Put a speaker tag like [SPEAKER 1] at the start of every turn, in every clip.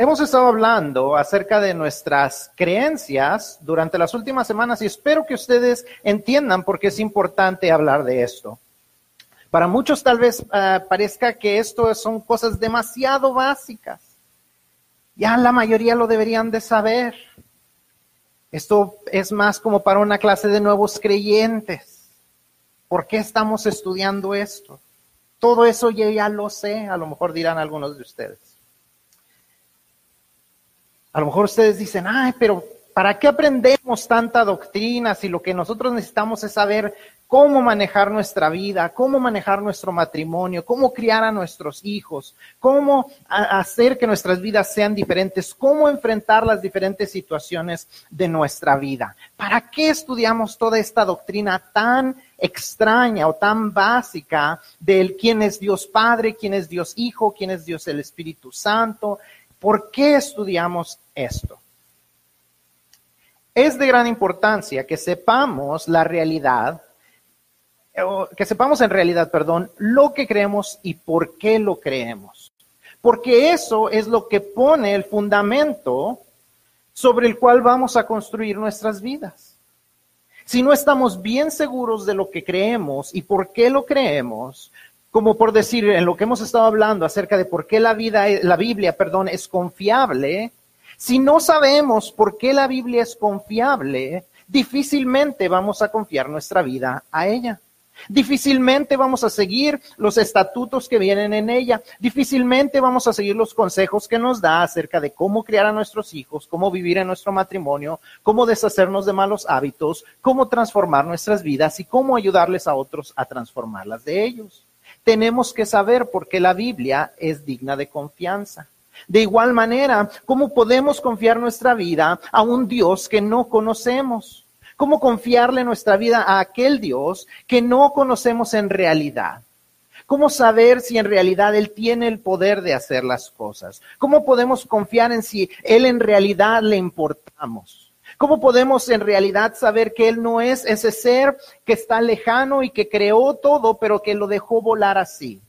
[SPEAKER 1] Hemos estado hablando acerca de nuestras creencias durante las últimas semanas y espero que ustedes entiendan por qué es importante hablar de esto. Para muchos tal vez uh, parezca que esto son cosas demasiado básicas. Ya la mayoría lo deberían de saber. Esto es más como para una clase de nuevos creyentes. ¿Por qué estamos estudiando esto? Todo eso yo ya lo sé, a lo mejor dirán algunos de ustedes. A lo mejor ustedes dicen, ay, pero ¿para qué aprendemos tanta doctrina si lo que nosotros necesitamos es saber cómo manejar nuestra vida, cómo manejar nuestro matrimonio, cómo criar a nuestros hijos, cómo hacer que nuestras vidas sean diferentes, cómo enfrentar las diferentes situaciones de nuestra vida? ¿Para qué estudiamos toda esta doctrina tan extraña o tan básica del quién es Dios Padre, quién es Dios Hijo, quién es Dios el Espíritu Santo, ¿Por qué estudiamos esto? Es de gran importancia que sepamos la realidad, que sepamos en realidad, perdón, lo que creemos y por qué lo creemos. Porque eso es lo que pone el fundamento sobre el cual vamos a construir nuestras vidas. Si no estamos bien seguros de lo que creemos y por qué lo creemos, como por decir, en lo que hemos estado hablando acerca de por qué la vida, la Biblia, perdón, es confiable, si no sabemos por qué la Biblia es confiable, difícilmente vamos a confiar nuestra vida a ella. Difícilmente vamos a seguir los estatutos que vienen en ella. Difícilmente vamos a seguir los consejos que nos da acerca de cómo criar a nuestros hijos, cómo vivir en nuestro matrimonio, cómo deshacernos de malos hábitos, cómo transformar nuestras vidas y cómo ayudarles a otros a transformarlas de ellos tenemos que saber por qué la Biblia es digna de confianza. De igual manera, ¿cómo podemos confiar nuestra vida a un Dios que no conocemos? ¿Cómo confiarle nuestra vida a aquel Dios que no conocemos en realidad? ¿Cómo saber si en realidad Él tiene el poder de hacer las cosas? ¿Cómo podemos confiar en si Él en realidad le importamos? ¿Cómo podemos en realidad saber que Él no es ese ser que está lejano y que creó todo, pero que lo dejó volar así?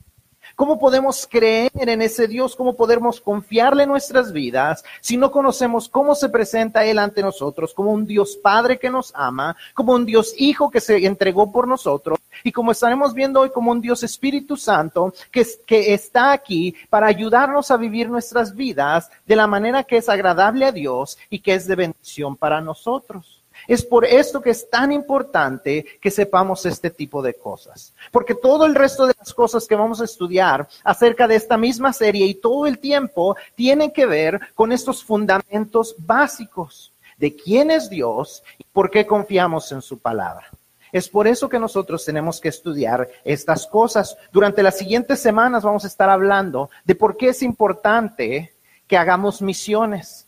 [SPEAKER 1] ¿Cómo podemos creer en ese Dios? ¿Cómo podemos confiarle nuestras vidas si no conocemos cómo se presenta Él ante nosotros como un Dios Padre que nos ama, como un Dios Hijo que se entregó por nosotros y como estaremos viendo hoy como un Dios Espíritu Santo que, que está aquí para ayudarnos a vivir nuestras vidas de la manera que es agradable a Dios y que es de bendición para nosotros? Es por esto que es tan importante que sepamos este tipo de cosas. Porque todo el resto de las cosas que vamos a estudiar acerca de esta misma serie y todo el tiempo tienen que ver con estos fundamentos básicos de quién es Dios y por qué confiamos en su palabra. Es por eso que nosotros tenemos que estudiar estas cosas. Durante las siguientes semanas vamos a estar hablando de por qué es importante que hagamos misiones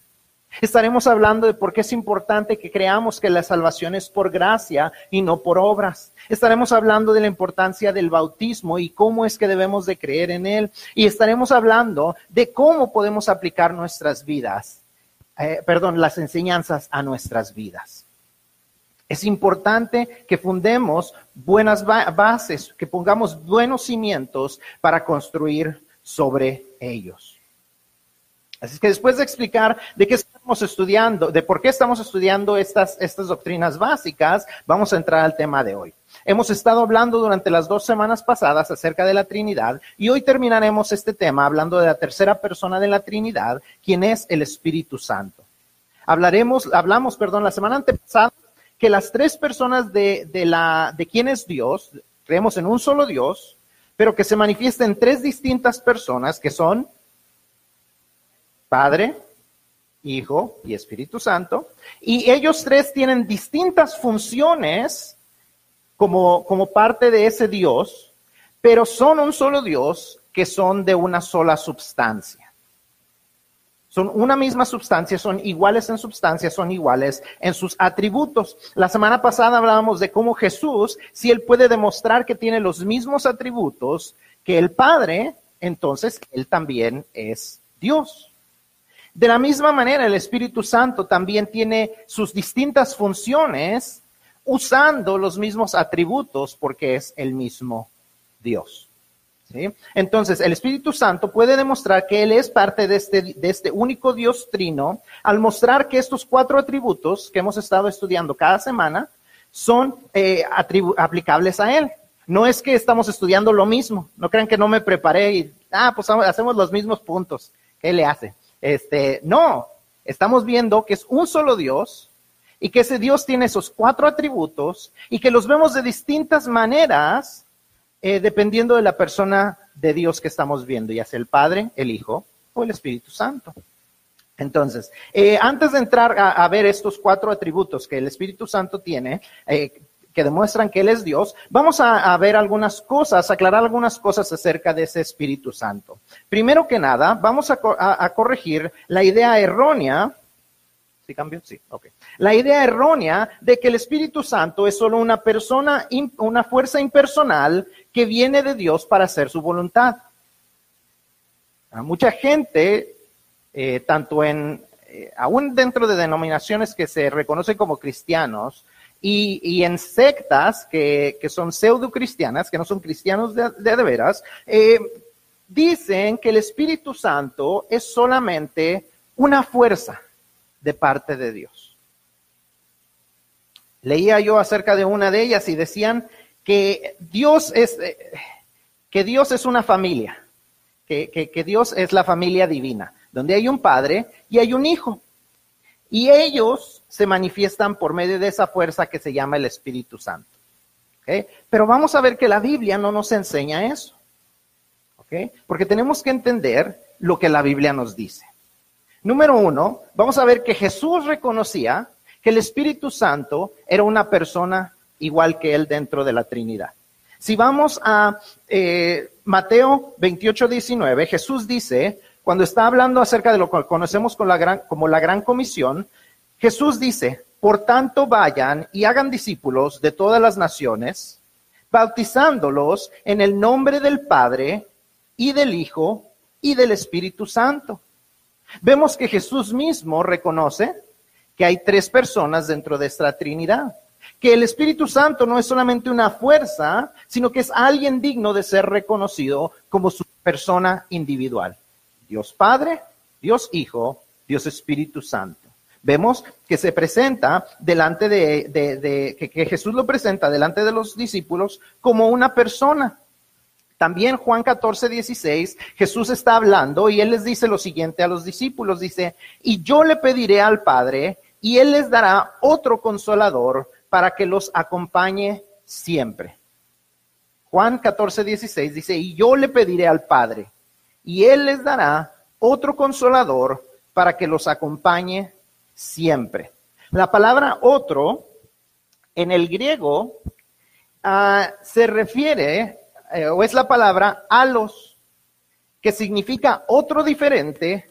[SPEAKER 1] Estaremos hablando de por qué es importante que creamos que la salvación es por gracia y no por obras. Estaremos hablando de la importancia del bautismo y cómo es que debemos de creer en él. Y estaremos hablando de cómo podemos aplicar nuestras vidas, eh, perdón, las enseñanzas a nuestras vidas. Es importante que fundemos buenas bases, que pongamos buenos cimientos para construir sobre ellos. Así que después de explicar de qué estamos estudiando, de por qué estamos estudiando estas, estas doctrinas básicas, vamos a entrar al tema de hoy. Hemos estado hablando durante las dos semanas pasadas acerca de la Trinidad y hoy terminaremos este tema hablando de la tercera persona de la Trinidad, quien es el Espíritu Santo. Hablaremos, hablamos, perdón, la semana antepasada que las tres personas de, de, la, de quién es Dios, creemos en un solo Dios, pero que se manifiesta en tres distintas personas que son Padre, Hijo y Espíritu Santo. Y ellos tres tienen distintas funciones como, parte de ese Dios, pero son un solo Dios que son de una sola substancia. Son una misma substancia, son iguales en substancia, son iguales en sus atributos. La semana pasada hablábamos de cómo Jesús, si él puede demostrar que tiene los mismos atributos que el Padre, entonces él también es Dios. De la misma manera, el Espíritu Santo también tiene sus distintas funciones usando los mismos atributos porque es el mismo Dios. Entonces, el Espíritu Santo puede demostrar que Él es parte de este, de este único Dios trino al mostrar que estos cuatro atributos que hemos estado estudiando cada semana son eh, aplicables a Él. No es que estamos estudiando lo mismo, no crean que no me preparé y, ah, pues hacemos los mismos puntos. ¿Qué le hace? Este, no, estamos viendo que es un solo Dios y que ese Dios tiene esos cuatro atributos y que los vemos de distintas maneras eh, dependiendo de la persona de Dios que estamos viendo, ya sea el Padre, el Hijo o el Espíritu Santo. Entonces, eh, antes de entrar a, ver estos cuatro atributos que el Espíritu Santo tiene, eh, que demuestran que Él es Dios, vamos a, ver algunas cosas, aclarar algunas cosas acerca de ese Espíritu Santo. Primero que nada, vamos a, corregir la idea errónea. ¿Sí cambio? Sí, ok. La idea errónea de que el Espíritu Santo es solo una persona, una fuerza impersonal que viene de Dios para hacer su voluntad. mucha gente, eh, tanto en, eh, aún dentro de denominaciones que se reconocen como cristianos, y, en sectas que, son pseudo cristianas, que no son cristianos de, de, veras, eh, dicen que el Espíritu Santo es solamente una fuerza de parte de Dios. Leía yo acerca de una de ellas y decían que Dios es, eh, que Dios es una familia, que, que Dios es la familia divina, donde hay un padre y hay un hijo. Y ellos se manifiestan por medio de esa fuerza que se llama el Espíritu Santo. Pero vamos a ver que la Biblia no nos enseña eso. Porque tenemos que entender lo que la Biblia nos dice. Número uno, vamos a ver que Jesús reconocía que el Espíritu Santo era una persona igual que él dentro de la Trinidad. Si vamos a eh, Mateo 28, 19, Jesús dice, cuando está hablando acerca de lo que conocemos como la gran, la gran comisión, Jesús dice, por tanto vayan y hagan discípulos de todas las naciones, bautizándolos en el nombre del Padre y del Hijo y del Espíritu Santo. Vemos que Jesús mismo reconoce que hay tres personas dentro de esta Trinidad, que el Espíritu Santo no es solamente una fuerza, sino que es alguien digno de ser reconocido como su persona individual. Dios Padre, Dios Hijo, Dios Espíritu Santo. Vemos que se presenta delante de, que, Jesús lo presenta delante de los discípulos como una persona. También Juan 14, 16, Jesús está hablando y él les dice lo siguiente a los discípulos, dice, y yo le pediré al Padre y él les dará otro consolador para que los acompañe siempre. Juan 14, 16 dice, y yo le pediré al Padre y Él les dará otro consolador para que los acompañe siempre. La palabra otro en el griego ah, se refiere, eh, o es la palabra alos, que significa otro diferente,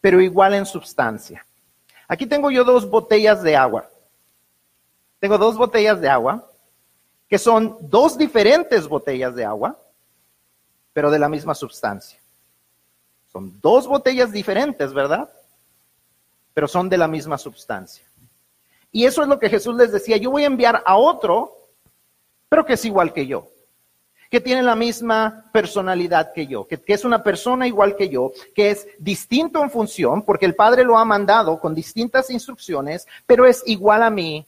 [SPEAKER 1] pero igual en sustancia. Aquí tengo yo dos botellas de agua. Tengo dos botellas de agua, que son dos diferentes botellas de agua, pero de la misma sustancia. Son dos botellas diferentes, ¿verdad? Pero son de la misma sustancia. Y eso es lo que Jesús les decía, yo voy a enviar a otro, pero que es igual que yo, que tiene la misma personalidad que yo, que, es una persona igual que yo, que es distinto en función, porque el Padre lo ha mandado con distintas instrucciones, pero es igual a mí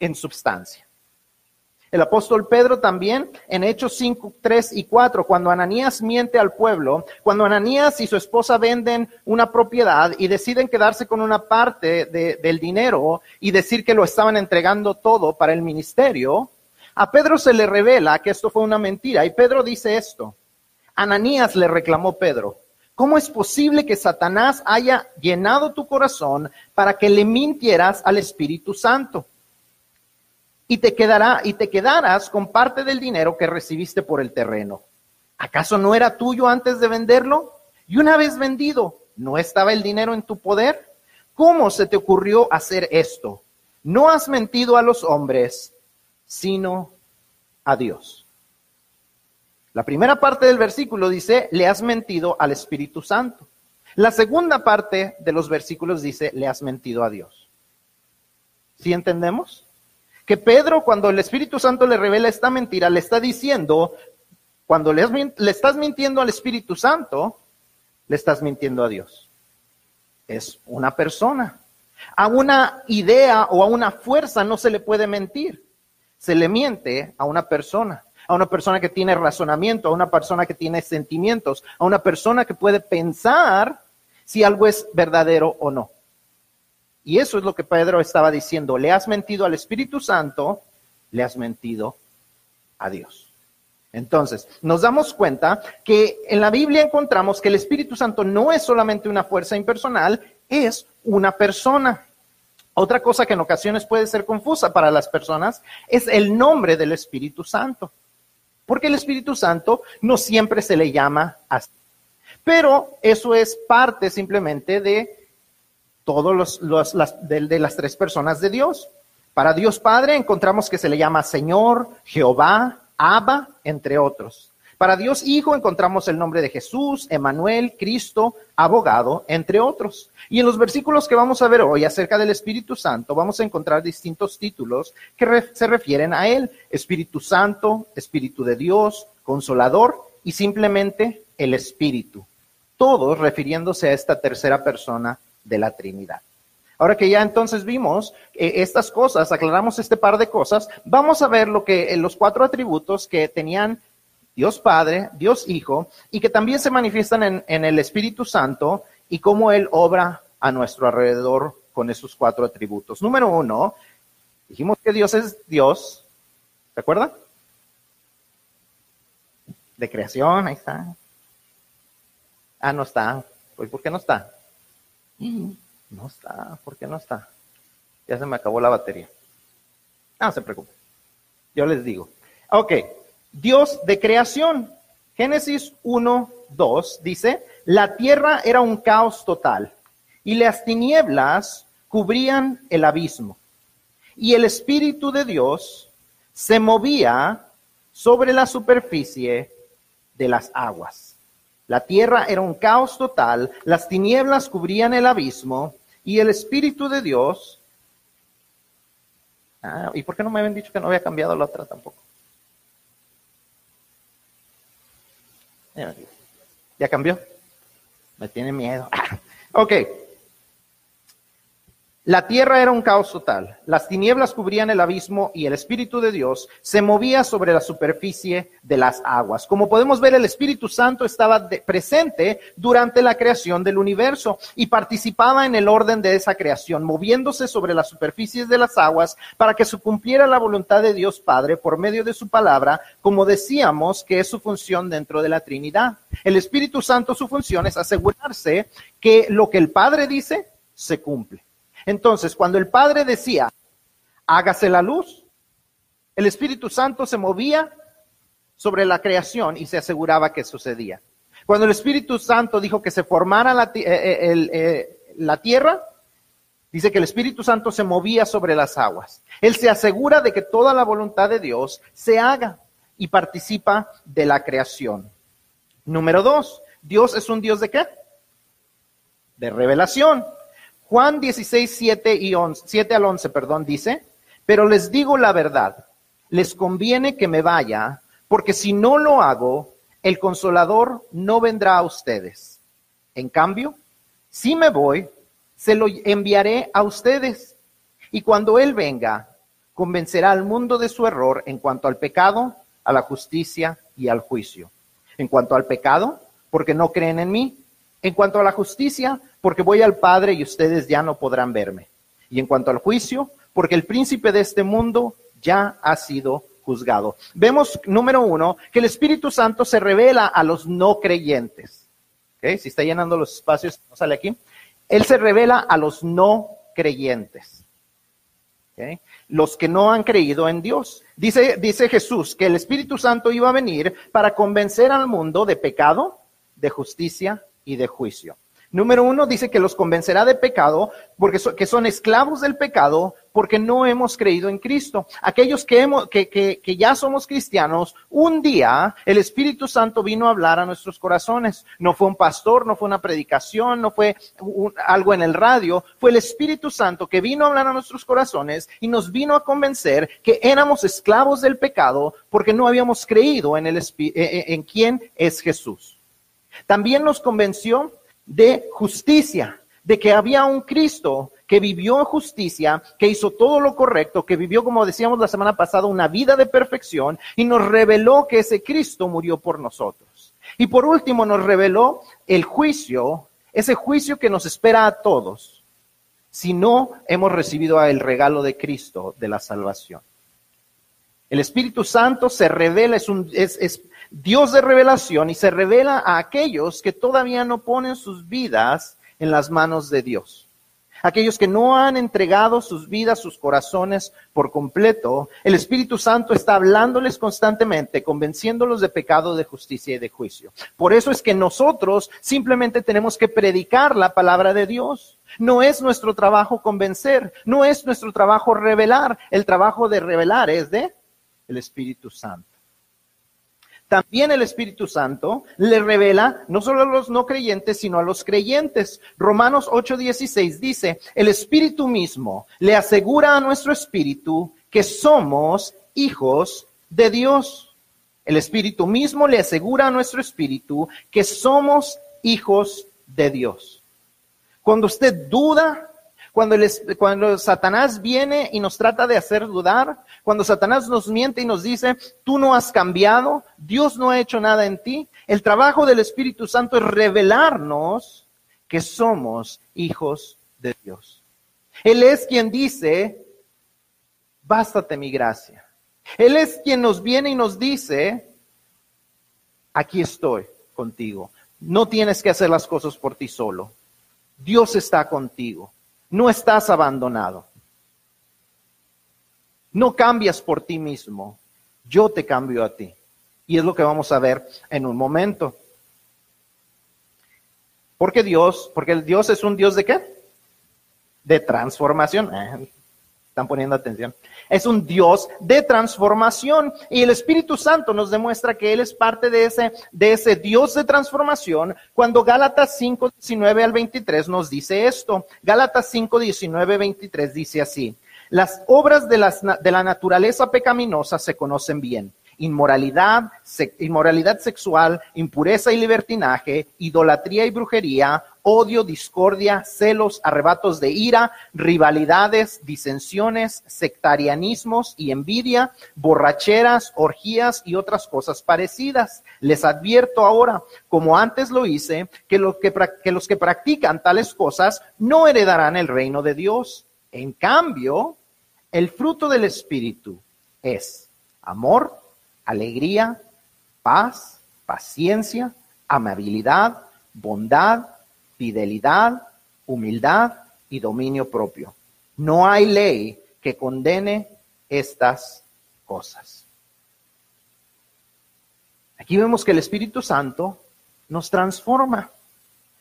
[SPEAKER 1] en sustancia. El apóstol Pedro también en Hechos 5, 3 y 4, cuando Ananías miente al pueblo, cuando Ananías y su esposa venden una propiedad y deciden quedarse con una parte del dinero y decir que lo estaban entregando todo para el ministerio, a Pedro se le revela que esto fue una mentira y Pedro dice esto. Ananías le reclamó Pedro, ¿cómo es posible que Satanás haya llenado tu corazón para que le mintieras al Espíritu Santo? Y te quedará y te quedarás con parte del dinero que recibiste por el terreno. ¿Acaso no era tuyo antes de venderlo? Y una vez vendido, ¿no estaba el dinero en tu poder? ¿Cómo se te ocurrió hacer esto? No has mentido a los hombres, sino a Dios. La primera parte del versículo dice, le has mentido al Espíritu Santo. La segunda parte de los versículos dice, le has mentido a Dios. ¿Sí entendemos? Que Pedro, cuando el Espíritu Santo le revela esta mentira, le está diciendo, Cuando le, estás mintiendo al Espíritu Santo, le estás mintiendo a Dios. Es una persona. A una idea o a una fuerza no se le puede mentir. Se le miente a una persona, a una persona que tiene razonamiento, a una persona que tiene sentimientos, a una persona que puede pensar si algo es verdadero o no. Y eso es lo que Pedro estaba diciendo. Le has mentido al Espíritu Santo, le has mentido a Dios. Entonces, nos damos cuenta que en la Biblia encontramos que el Espíritu Santo no es solamente una fuerza impersonal, es una persona. Otra cosa que en ocasiones puede ser confusa para las personas es el nombre del Espíritu Santo. Porque el Espíritu Santo no siempre se le llama así. Pero eso es parte simplemente de todos los, de, las tres personas de Dios. Para Dios Padre encontramos que se le llama Señor, Jehová, Abba, entre otros. Para Dios Hijo encontramos el nombre de Jesús, Emanuel, Cristo, abogado, entre otros. Y en los versículos que vamos a ver hoy acerca del Espíritu Santo, vamos a encontrar distintos títulos que se refieren a Él. Espíritu Santo, Espíritu de Dios, Consolador y simplemente el Espíritu. Todos refiriéndose a esta tercera persona de la Trinidad. Ahora que ya entonces vimos eh, estas cosas, aclaramos este par de cosas, vamos a ver lo que eh, los cuatro atributos que tenían Dios Padre, Dios Hijo, y que también se manifiestan en, el Espíritu Santo y cómo Él obra a nuestro alrededor con esos cuatro atributos. Número uno, dijimos que Dios es Dios, ¿se acuerda? De creación, ahí está. Ah, no está. ¿Por qué no está? No está, ¿por qué no está? Ya se me acabó la batería. No se preocupe. Yo les digo. Ok, Dios de creación. Génesis 1, 2 dice, la tierra era un caos total y las tinieblas cubrían el abismo. Y el Espíritu de Dios se movía sobre la superficie de las aguas. La tierra era un caos total, las tinieblas cubrían el abismo y el Espíritu de Dios... Ah, ¿Y por qué no me habían dicho que no había cambiado la otra tampoco? ¿Ya cambió? Me tiene miedo. ok. La tierra era un caos total, las tinieblas cubrían el abismo y el Espíritu de Dios se movía sobre la superficie de las aguas. Como podemos ver, el Espíritu Santo estaba presente durante la creación del universo y participaba en el orden de esa creación, moviéndose sobre las superficies de las aguas para que se cumpliera la voluntad de Dios Padre por medio de su palabra, como decíamos que es su función dentro de la Trinidad. El Espíritu Santo, su función es asegurarse que lo que el Padre dice se cumple. Entonces, cuando el Padre decía, hágase la luz, el Espíritu Santo se movía sobre la creación y se aseguraba que sucedía. Cuando el Espíritu Santo dijo que se formara la, eh, eh, eh, la tierra, dice que el Espíritu Santo se movía sobre las aguas. Él se asegura de que toda la voluntad de Dios se haga y participa de la creación. Número dos, Dios es un Dios de qué? De revelación. Juan 16, 7, y 11, 7 al 11, perdón, dice, pero les digo la verdad, les conviene que me vaya, porque si no lo hago, el consolador no vendrá a ustedes. En cambio, si me voy, se lo enviaré a ustedes. Y cuando Él venga, convencerá al mundo de su error en cuanto al pecado, a la justicia y al juicio. En cuanto al pecado, porque no creen en mí. En cuanto a la justicia, porque voy al Padre y ustedes ya no podrán verme. Y en cuanto al juicio, porque el príncipe de este mundo ya ha sido juzgado. Vemos, número uno, que el Espíritu Santo se revela a los no creyentes. Si está llenando los espacios, no sale aquí. Él se revela a los no creyentes. Los que no han creído en Dios. Dice, dice Jesús que el Espíritu Santo iba a venir para convencer al mundo de pecado, de justicia y de juicio. Número uno dice que los convencerá de pecado, porque que son esclavos del pecado, porque no hemos creído en Cristo. Aquellos que, hemos, que, que, que, ya somos cristianos, un día el Espíritu Santo vino a hablar a nuestros corazones. No fue un pastor, no fue una predicación, no fue algo en el radio, fue el Espíritu Santo que vino a hablar a nuestros corazones y nos vino a convencer que éramos esclavos del pecado porque no habíamos creído en, el, en quién es Jesús. También nos convenció de justicia, de que había un Cristo que vivió en justicia, que hizo todo lo correcto, que vivió, como decíamos la semana pasada, una vida de perfección y nos reveló que ese Cristo murió por nosotros. Y por último nos reveló el juicio, ese juicio que nos espera a todos si no hemos recibido el regalo de Cristo de la salvación. El Espíritu Santo se revela, es, un, es, Dios de revelación y se revela a aquellos que todavía no ponen sus vidas en las manos de Dios. Aquellos que no han entregado sus vidas, sus corazones por completo, el Espíritu Santo está hablándoles constantemente, convenciéndolos de pecado, de justicia y de juicio. Por eso es que nosotros simplemente tenemos que predicar la palabra de Dios. No es nuestro trabajo convencer, no es nuestro trabajo revelar. El trabajo de revelar es de el Espíritu Santo. También el Espíritu Santo le revela no solo a los no creyentes, sino a los creyentes. Romanos 8:16 dice, el Espíritu mismo le asegura a nuestro espíritu que somos hijos de Dios. El Espíritu mismo le asegura a nuestro espíritu que somos hijos de Dios. Cuando usted duda cuando, Satanás viene y nos trata de hacer dudar, cuando Satanás nos miente y nos dice, tú no has cambiado, Dios no ha hecho nada en ti, el trabajo del Espíritu Santo es revelarnos que somos hijos de Dios. Él es quien dice, bástate mi gracia. Él es quien nos viene y nos dice, aquí estoy contigo. No tienes que hacer las cosas por ti solo. Dios está contigo. No estás abandonado. No cambias por ti mismo. Yo te cambio a ti. Y es lo que vamos a ver en un momento. Porque Dios, porque el Dios es un Dios de qué? De transformación. Eh, están poniendo atención. Es un Dios de transformación y el Espíritu Santo nos demuestra que Él es parte de ese, de ese Dios de transformación cuando Gálatas 5, 19 al 23 nos dice esto. Gálatas 5, 19, 23 dice así. Las obras de, las, de la naturaleza pecaminosa se conocen bien inmoralidad, inmoralidad sexual, impureza y libertinaje, idolatría y brujería, odio, discordia, celos, arrebatos de ira, rivalidades, disensiones, sectarianismos y envidia, borracheras, orgías y otras cosas parecidas. Les advierto ahora, como antes lo hice, que los que, practican tales cosas no heredarán el reino de Dios. En cambio, el fruto del Espíritu es amor, alegría, paz, paciencia, amabilidad, bondad, fidelidad, humildad y dominio propio. No hay ley que condene estas cosas. Aquí vemos que el Espíritu Santo nos transforma.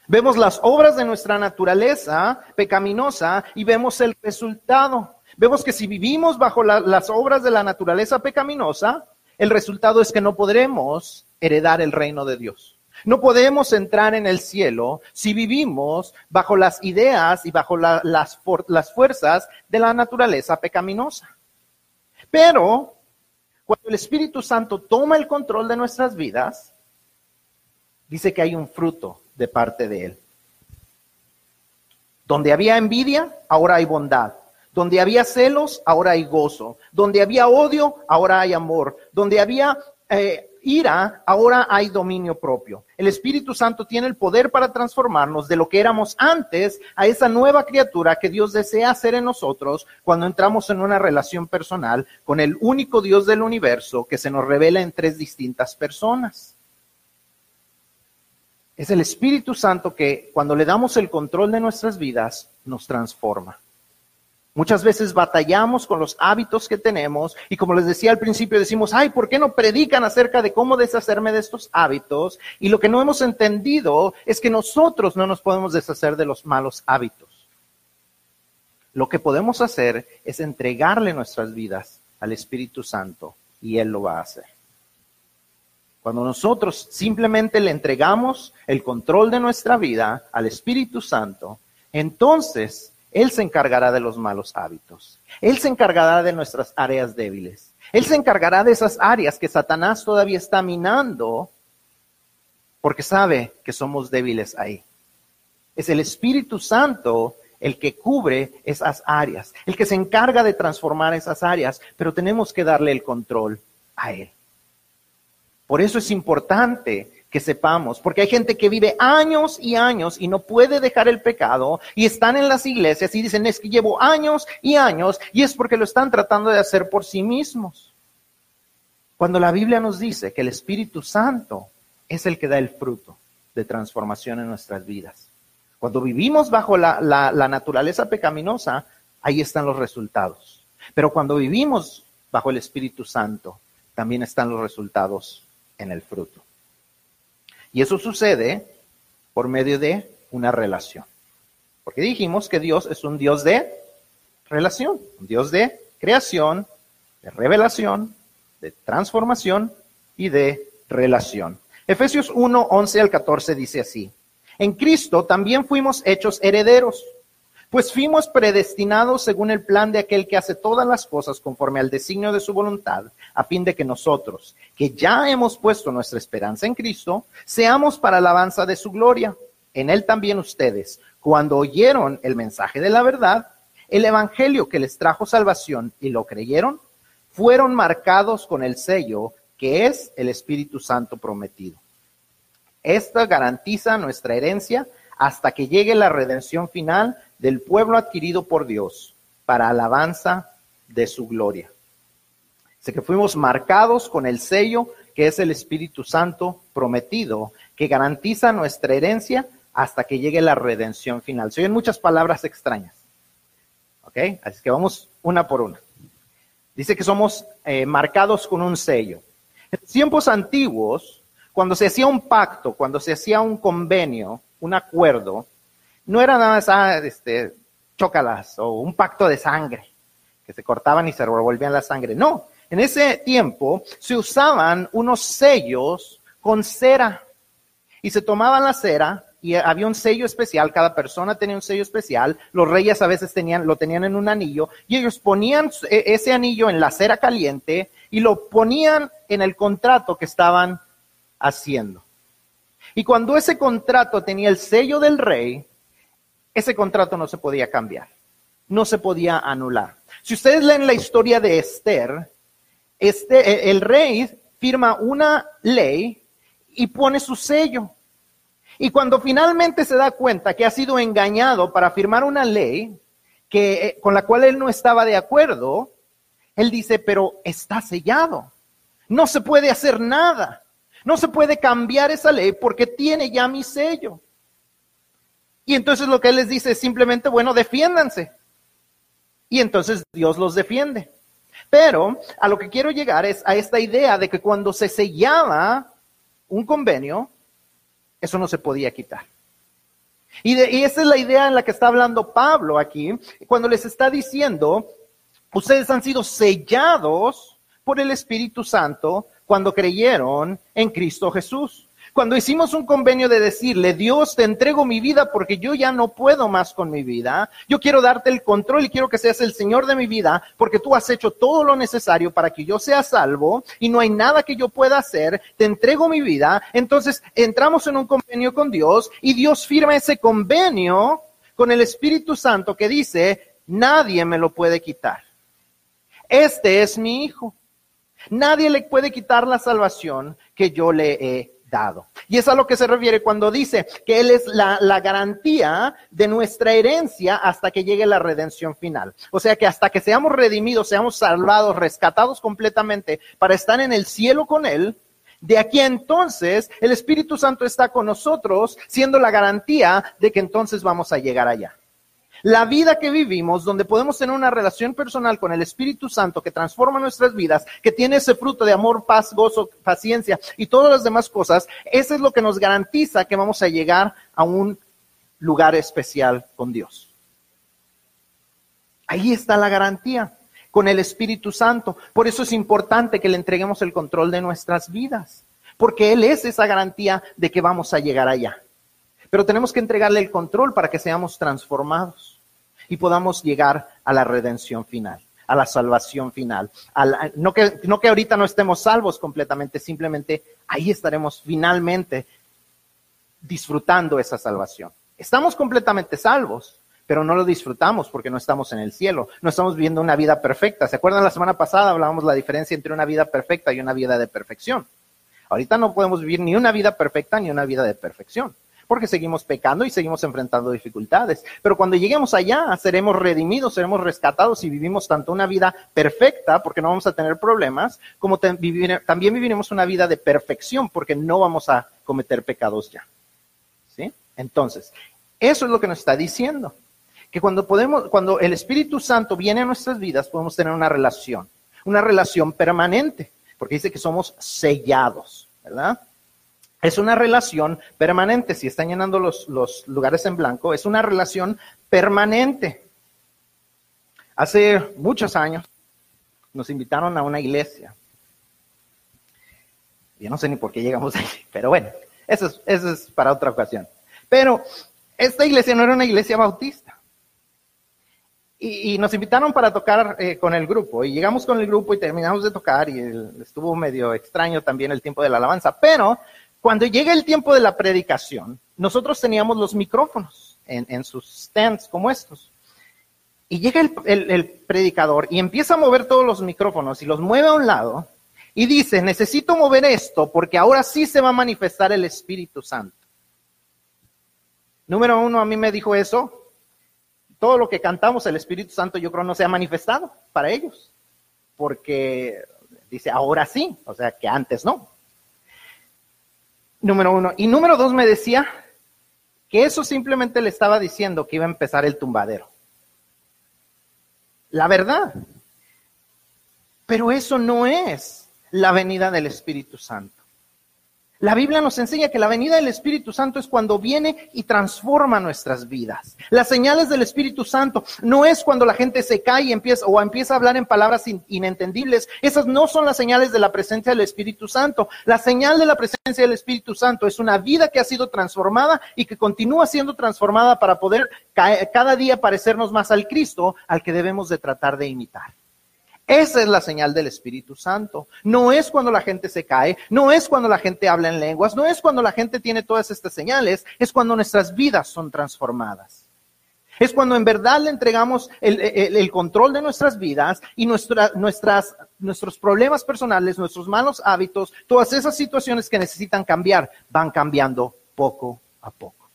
[SPEAKER 1] Vemos las obras de nuestra naturaleza pecaminosa y vemos el resultado. Vemos que si vivimos bajo las obras de la naturaleza pecaminosa, el resultado es que no podremos heredar el reino de Dios. No podemos entrar en el cielo si vivimos bajo las ideas y bajo las, fuerzas de la naturaleza pecaminosa. Pero cuando el Espíritu Santo toma el control de nuestras vidas, dice que hay un fruto de parte de Él. Donde había envidia, ahora hay bondad. Donde había celos, ahora hay gozo. Donde había odio, ahora hay amor. Donde había eh, ira, ahora hay dominio propio. El Espíritu Santo tiene el poder para transformarnos de lo que éramos antes a esa nueva criatura que Dios desea hacer en nosotros cuando entramos en una relación personal con el único Dios del universo que se nos revela en tres distintas personas. Es el Espíritu Santo que cuando le damos el control de nuestras vidas nos transforma. Muchas veces batallamos con los hábitos que tenemos y como les decía al principio decimos, ay, ¿por qué no predican acerca de cómo deshacerme de estos hábitos? Y lo que no hemos entendido es que nosotros no nos podemos deshacer de los malos hábitos. Lo que podemos hacer es entregarle nuestras vidas al Espíritu Santo y Él lo va a hacer. Cuando nosotros simplemente le entregamos el control de nuestra vida al Espíritu Santo, entonces Él se encargará de los malos hábitos. Él se encargará de nuestras áreas débiles. Él se encargará de esas áreas que Satanás todavía está minando porque sabe que somos débiles ahí. Es el Espíritu Santo el que cubre esas áreas, el que se encarga de transformar esas áreas, pero tenemos que darle el control a Él. Por eso es importante que sepamos, porque hay gente que vive años y años y no puede dejar el pecado y están en las iglesias y dicen es que llevo años y años y es porque lo están tratando de hacer por sí mismos. Cuando la Biblia nos dice que el Espíritu Santo es el que da el fruto de transformación en nuestras vidas. Cuando vivimos bajo la, naturaleza pecaminosa, ahí están los resultados. Pero cuando vivimos bajo el Espíritu Santo, también están los resultados en el fruto. Y eso sucede por medio de una relación. Porque dijimos que Dios es un Dios de relación, un Dios de creación, de revelación, de transformación y de relación. Efesios 1, 11 al 14 dice así. En Cristo también fuimos hechos herederos, pues fuimos predestinados según el plan de aquel que hace todas las cosas conforme al designio de su voluntad, a fin de que nosotros, que ya hemos puesto nuestra esperanza en Cristo, seamos para alabanza de su gloria. En él también ustedes, cuando oyeron el mensaje de la verdad, el evangelio que les trajo salvación y lo creyeron, fueron marcados con el sello que es el Espíritu Santo prometido. Esta garantiza nuestra herencia hasta que llegue la redención final del pueblo adquirido por Dios para alabanza de su gloria. Sé que fuimos marcados con el sello que es el Espíritu Santo prometido, que garantiza nuestra herencia hasta que llegue la redención final. Se oyen muchas palabras extrañas. ¿Ok? Así que vamos una por una. Dice que somos eh, marcados con un sello. En tiempos antiguos, cuando se hacía un pacto, cuando se hacía un convenio, un acuerdo, no era nada más, ah, este, chócalas o un pacto de sangre, que se cortaban y se revolvían la sangre. No, en ese tiempo se usaban unos sellos con cera y se tomaban la cera y había un sello especial, cada persona tenía un sello especial, los reyes a veces tenían, lo tenían en un anillo y ellos ponían e, ese anillo en la cera caliente y lo ponían en el contrato que estaban haciendo. Y cuando ese contrato tenía el sello del rey, ese contrato no se podía cambiar, no se podía anular. Si ustedes leen la historia de Esther, este, el rey firma una ley y pone su sello. Y cuando finalmente se da cuenta que ha sido engañado para firmar una ley que, eh, con la cual él no estaba de acuerdo, él dice, pero está sellado. No se puede hacer nada. No se puede cambiar esa ley porque tiene ya mi sello. Y entonces lo que él les dice es simplemente, bueno, defiéndanse. Y entonces Dios los defiende. Pero a lo que quiero llegar es a esta idea de que cuando se sellaba un convenio, eso no se podía quitar. Y, y, esa es la idea en la que está hablando Pablo aquí, cuando les está diciendo, ustedes han sido sellados por el Espíritu Santo cuando creyeron en Cristo Jesús. Cuando hicimos un convenio de decirle, Dios, te entrego mi vida porque yo ya no puedo más con mi vida, yo quiero darte el control y quiero que seas el Señor de mi vida porque tú has hecho todo lo necesario para que yo sea salvo y no hay nada que yo pueda hacer, te entrego mi vida, entonces entramos en un convenio con Dios y Dios firma ese convenio con el Espíritu Santo que dice, nadie me lo puede quitar. Este es mi hijo. Nadie le puede quitar la salvación que yo le he dado. Y es a lo que se refiere cuando dice que Él es la, la, garantía de nuestra herencia hasta que llegue la redención final. O sea que hasta que seamos redimidos, seamos salvados, rescatados completamente para estar en el cielo con Él, de aquí entonces el Espíritu Santo está con nosotros, siendo la garantía de que entonces vamos a llegar allá. La vida que vivimos, donde podemos tener una relación personal con el Espíritu Santo que transforma nuestras vidas, que tiene ese fruto de amor, paz, gozo, paciencia y todas las demás cosas, eso es lo que nos garantiza que vamos a llegar a un lugar especial con Dios. Ahí está la garantía con el Espíritu Santo. Por eso es importante que le entreguemos el control de nuestras vidas, porque Él es esa garantía de que vamos a llegar allá. Pero tenemos que entregarle el control para que seamos transformados y podamos llegar a la redención final, a la salvación final. no, que, no que ahorita no estemos salvos completamente, simplemente ahí estaremos finalmente disfrutando esa salvación. Estamos completamente salvos, pero no lo disfrutamos porque no estamos en el cielo, no estamos viviendo una vida perfecta. ¿Se acuerdan la semana pasada hablábamos la diferencia entre una vida perfecta y una vida de perfección? Ahorita no podemos vivir ni una vida perfecta ni una vida de perfección porque seguimos pecando y seguimos enfrentando dificultades. Pero cuando lleguemos allá, seremos redimidos, seremos rescatados y vivimos tanto una vida perfecta, porque no vamos a tener problemas, como también viviremos una vida de perfección, porque no vamos a cometer pecados ya. ¿Sí? Entonces, eso es lo que nos está diciendo. Que cuando podemos, cuando el Espíritu Santo viene a nuestras vidas, podemos tener una relación, una relación permanente, porque dice que somos sellados, ¿verdad? Es una relación permanente. Si están llenando los, lugares en blanco, es una relación permanente. Hace muchos años nos invitaron a una iglesia. Yo no sé ni por qué llegamos ahí, pero bueno, eso es, para otra ocasión. Pero esta iglesia no era una iglesia bautista. Y, nos invitaron para tocar eh, con el grupo. Y llegamos con el grupo y terminamos de tocar y estuvo medio extraño también el tiempo de la alabanza. Pero cuando llega el tiempo de la predicación, nosotros teníamos los micrófonos en, sus stands como estos. Y llega el, predicador y empieza a mover todos los micrófonos y los mueve a un lado y dice, necesito mover esto porque ahora sí se va a manifestar el Espíritu Santo. Número uno, a mí me dijo eso. Todo lo que cantamos, el Espíritu Santo, yo creo no se ha manifestado para ellos. Porque dice, ahora sí, o sea que antes no. Número uno. Y número dos me decía que eso simplemente le estaba diciendo que iba a empezar el tumbadero. La verdad. Pero eso no es la venida del Espíritu Santo. La Biblia nos enseña que la venida del Espíritu Santo es cuando viene y transforma nuestras vidas. Las señales del Espíritu Santo no es cuando la gente se cae y empieza o empieza a hablar en palabras inentendibles. Esas no son las señales de la presencia del Espíritu Santo. La señal de la presencia del Espíritu Santo es una vida que ha sido transformada y que continúa siendo transformada para poder cada día parecernos más al Cristo al que debemos de tratar de imitar. Esa es la señal del Espíritu Santo. No es cuando la gente se cae, no es cuando la gente habla en lenguas, no es cuando la gente tiene todas estas señales, es cuando nuestras vidas son transformadas. Es cuando en verdad le entregamos el, control de nuestras vidas y nuestras, nuestros problemas personales, nuestros malos hábitos, todas esas situaciones que necesitan cambiar, van cambiando poco a poco.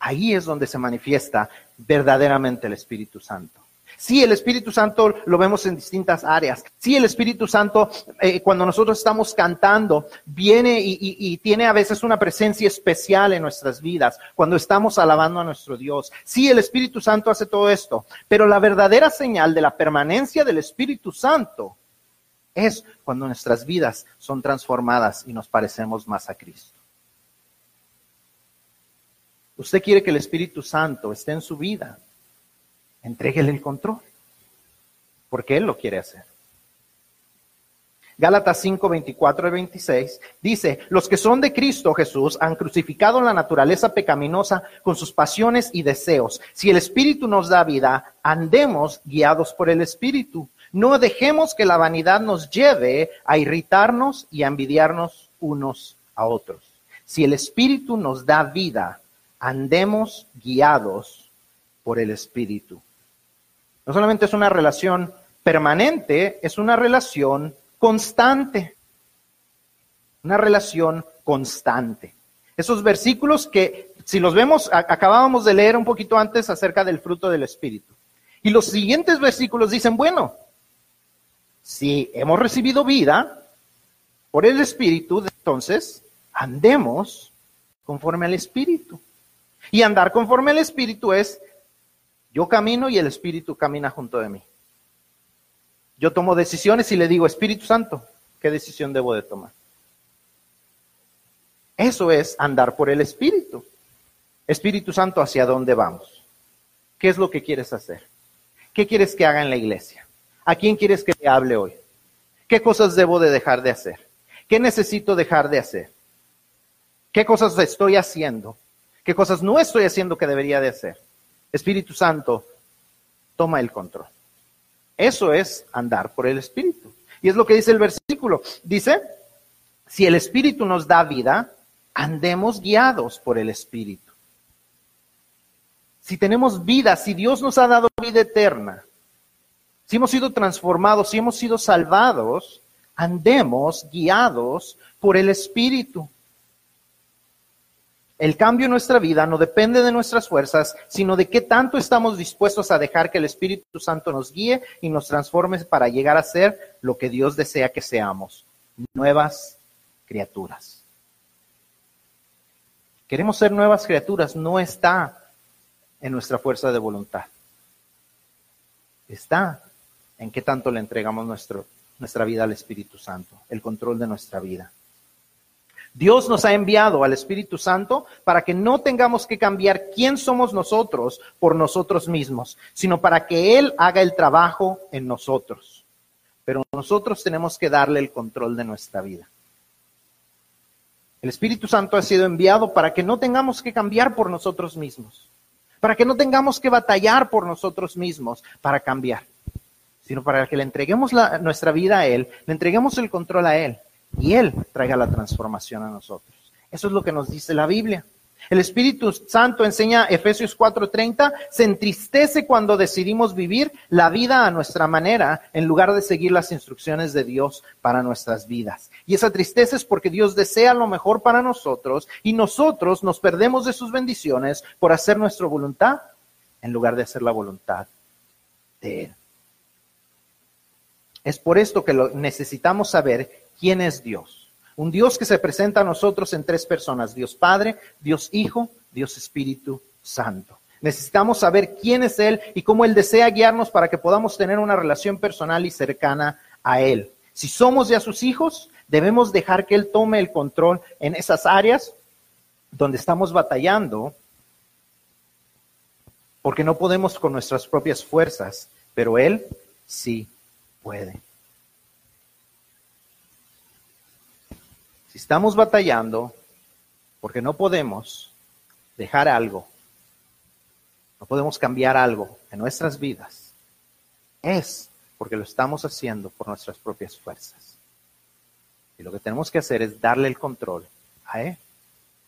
[SPEAKER 1] Ahí es donde se manifiesta verdaderamente el Espíritu Santo. Sí, el Espíritu Santo lo vemos en distintas áreas. Sí, el Espíritu Santo, eh, cuando nosotros estamos cantando, viene y, tiene a veces una presencia especial en nuestras vidas, cuando estamos alabando a nuestro Dios. Sí, el Espíritu Santo hace todo esto, pero la verdadera señal de la permanencia del Espíritu Santo es cuando nuestras vidas son transformadas y nos parecemos más a Cristo. Usted quiere que el Espíritu Santo esté en su vida Entréguele el control, porque Él lo quiere hacer. Gálatas 5, 24 y 26 dice, los que son de Cristo Jesús han crucificado la naturaleza pecaminosa con sus pasiones y deseos. Si el Espíritu nos da vida, andemos guiados por el Espíritu. No dejemos que la vanidad nos lleve a irritarnos y a envidiarnos unos a otros. Si el Espíritu nos da vida, andemos guiados por el Espíritu. No solamente es una relación permanente, es una relación constante. Una relación constante. Esos versículos que, si los vemos, acabábamos de leer un poquito antes acerca del fruto del Espíritu. Y los siguientes versículos dicen, bueno, si hemos recibido vida por el Espíritu, entonces andemos conforme al Espíritu. Y andar conforme al Espíritu es Yo camino y el Espíritu camina junto de mí. Yo tomo decisiones y le digo, Espíritu Santo, ¿qué decisión debo de tomar? Eso es andar por el Espíritu. Espíritu Santo, ¿hacia dónde vamos? ¿Qué es lo que quieres hacer? ¿Qué quieres que haga en la iglesia? ¿A quién quieres que te hable hoy? ¿Qué cosas debo de dejar de hacer? ¿Qué necesito dejar de hacer? ¿Qué cosas estoy haciendo? ¿Qué cosas no estoy haciendo que debería de hacer? Espíritu Santo, toma el control. Eso es andar por el Espíritu. Y es lo que dice el versículo. Dice, si el Espíritu nos da vida, andemos guiados por el Espíritu. Si tenemos vida, si Dios nos ha dado vida eterna, si hemos sido transformados, si hemos sido salvados, andemos guiados por el Espíritu. El cambio en nuestra vida no depende de nuestras fuerzas, sino de qué tanto estamos dispuestos a dejar que el Espíritu Santo nos guíe y nos transforme para llegar a ser lo que Dios desea que seamos, nuevas criaturas. Queremos ser nuevas criaturas, no está en nuestra fuerza de voluntad. Está en qué tanto le entregamos nuestro, nuestra vida al Espíritu Santo, el control de nuestra vida. Dios nos ha enviado al Espíritu Santo para que no tengamos que cambiar quién somos nosotros por nosotros mismos, sino para que Él haga el trabajo en nosotros. Pero nosotros tenemos que darle el control de nuestra vida. El Espíritu Santo ha sido enviado para que no tengamos que cambiar por nosotros mismos, para que no tengamos que batallar por nosotros mismos para cambiar, sino para que le entreguemos nuestra vida a Él, le entreguemos el control a Él y Él traiga la transformación a nosotros. Eso es lo que nos dice la Biblia. El Espíritu Santo enseña Efesios 4:30, se entristece cuando decidimos vivir la vida a nuestra manera en lugar de seguir las instrucciones de Dios para nuestras vidas. Y esa tristeza es porque Dios desea lo mejor para nosotros y nosotros nos perdemos de sus bendiciones por hacer nuestra voluntad en lugar de hacer la voluntad de Él. Es por esto que lo necesitamos saber quién es Dios. Un Dios que se presenta a nosotros en tres personas, Dios Padre, Dios Hijo, Dios Espíritu Santo. Necesitamos saber quién es Él y cómo Él desea guiarnos para que podamos tener una relación personal y cercana a Él. Si somos ya sus hijos, debemos dejar que Él tome el control en esas áreas donde estamos batallando, porque no podemos con nuestras propias fuerzas, pero Él sí puede. Si estamos batallando porque no podemos dejar algo, no podemos cambiar algo en nuestras vidas, es porque lo estamos haciendo por nuestras propias fuerzas. Y lo que tenemos que hacer es darle el control a Él,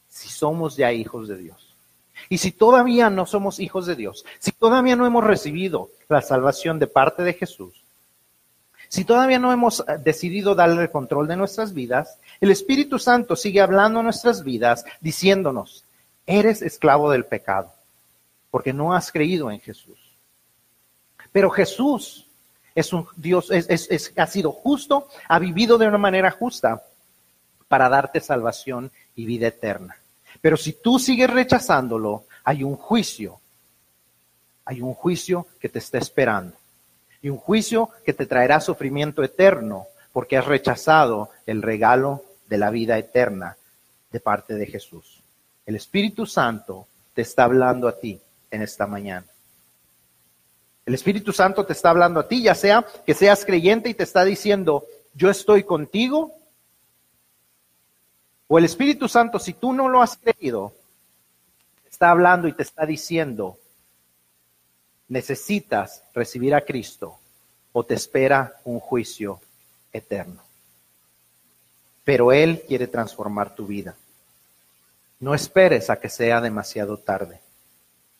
[SPEAKER 1] si somos ya hijos de Dios. Y si todavía no somos hijos de Dios, si todavía no hemos recibido la salvación de parte de Jesús, si todavía no hemos eh, decidido darle el control de nuestras vidas, el Espíritu Santo sigue hablando nuestras vidas diciéndonos, eres esclavo del pecado, porque no has creído en Jesús. Pero Jesús es un Dios, ha sido justo, ha vivido de una manera justa para darte salvación y vida eterna. Pero si tú sigues rechazándolo, hay un juicio, hay un juicio que te está esperando y un juicio que te traerá sufrimiento eterno porque has rechazado el regalo de la vida eterna de parte de Jesús. El Espíritu Santo te está hablando a ti en esta mañana. El Espíritu Santo te está hablando a ti, ya sea que seas creyente y te está diciendo, yo estoy contigo. O el Espíritu Santo, si tú no lo has creído, está hablando y te está diciendo, necesitas recibir a Cristo o te espera un juicio eterno. Pero Él quiere transformar tu vida. No esperes a que sea demasiado tarde.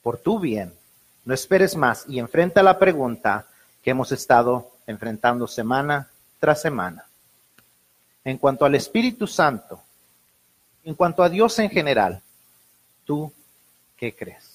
[SPEAKER 1] Por tu bien, no esperes más y enfrenta la pregunta que hemos estado enfrentando semana tras semana. En cuanto al Espíritu Santo, en cuanto a Dios en general, ¿tú qué crees?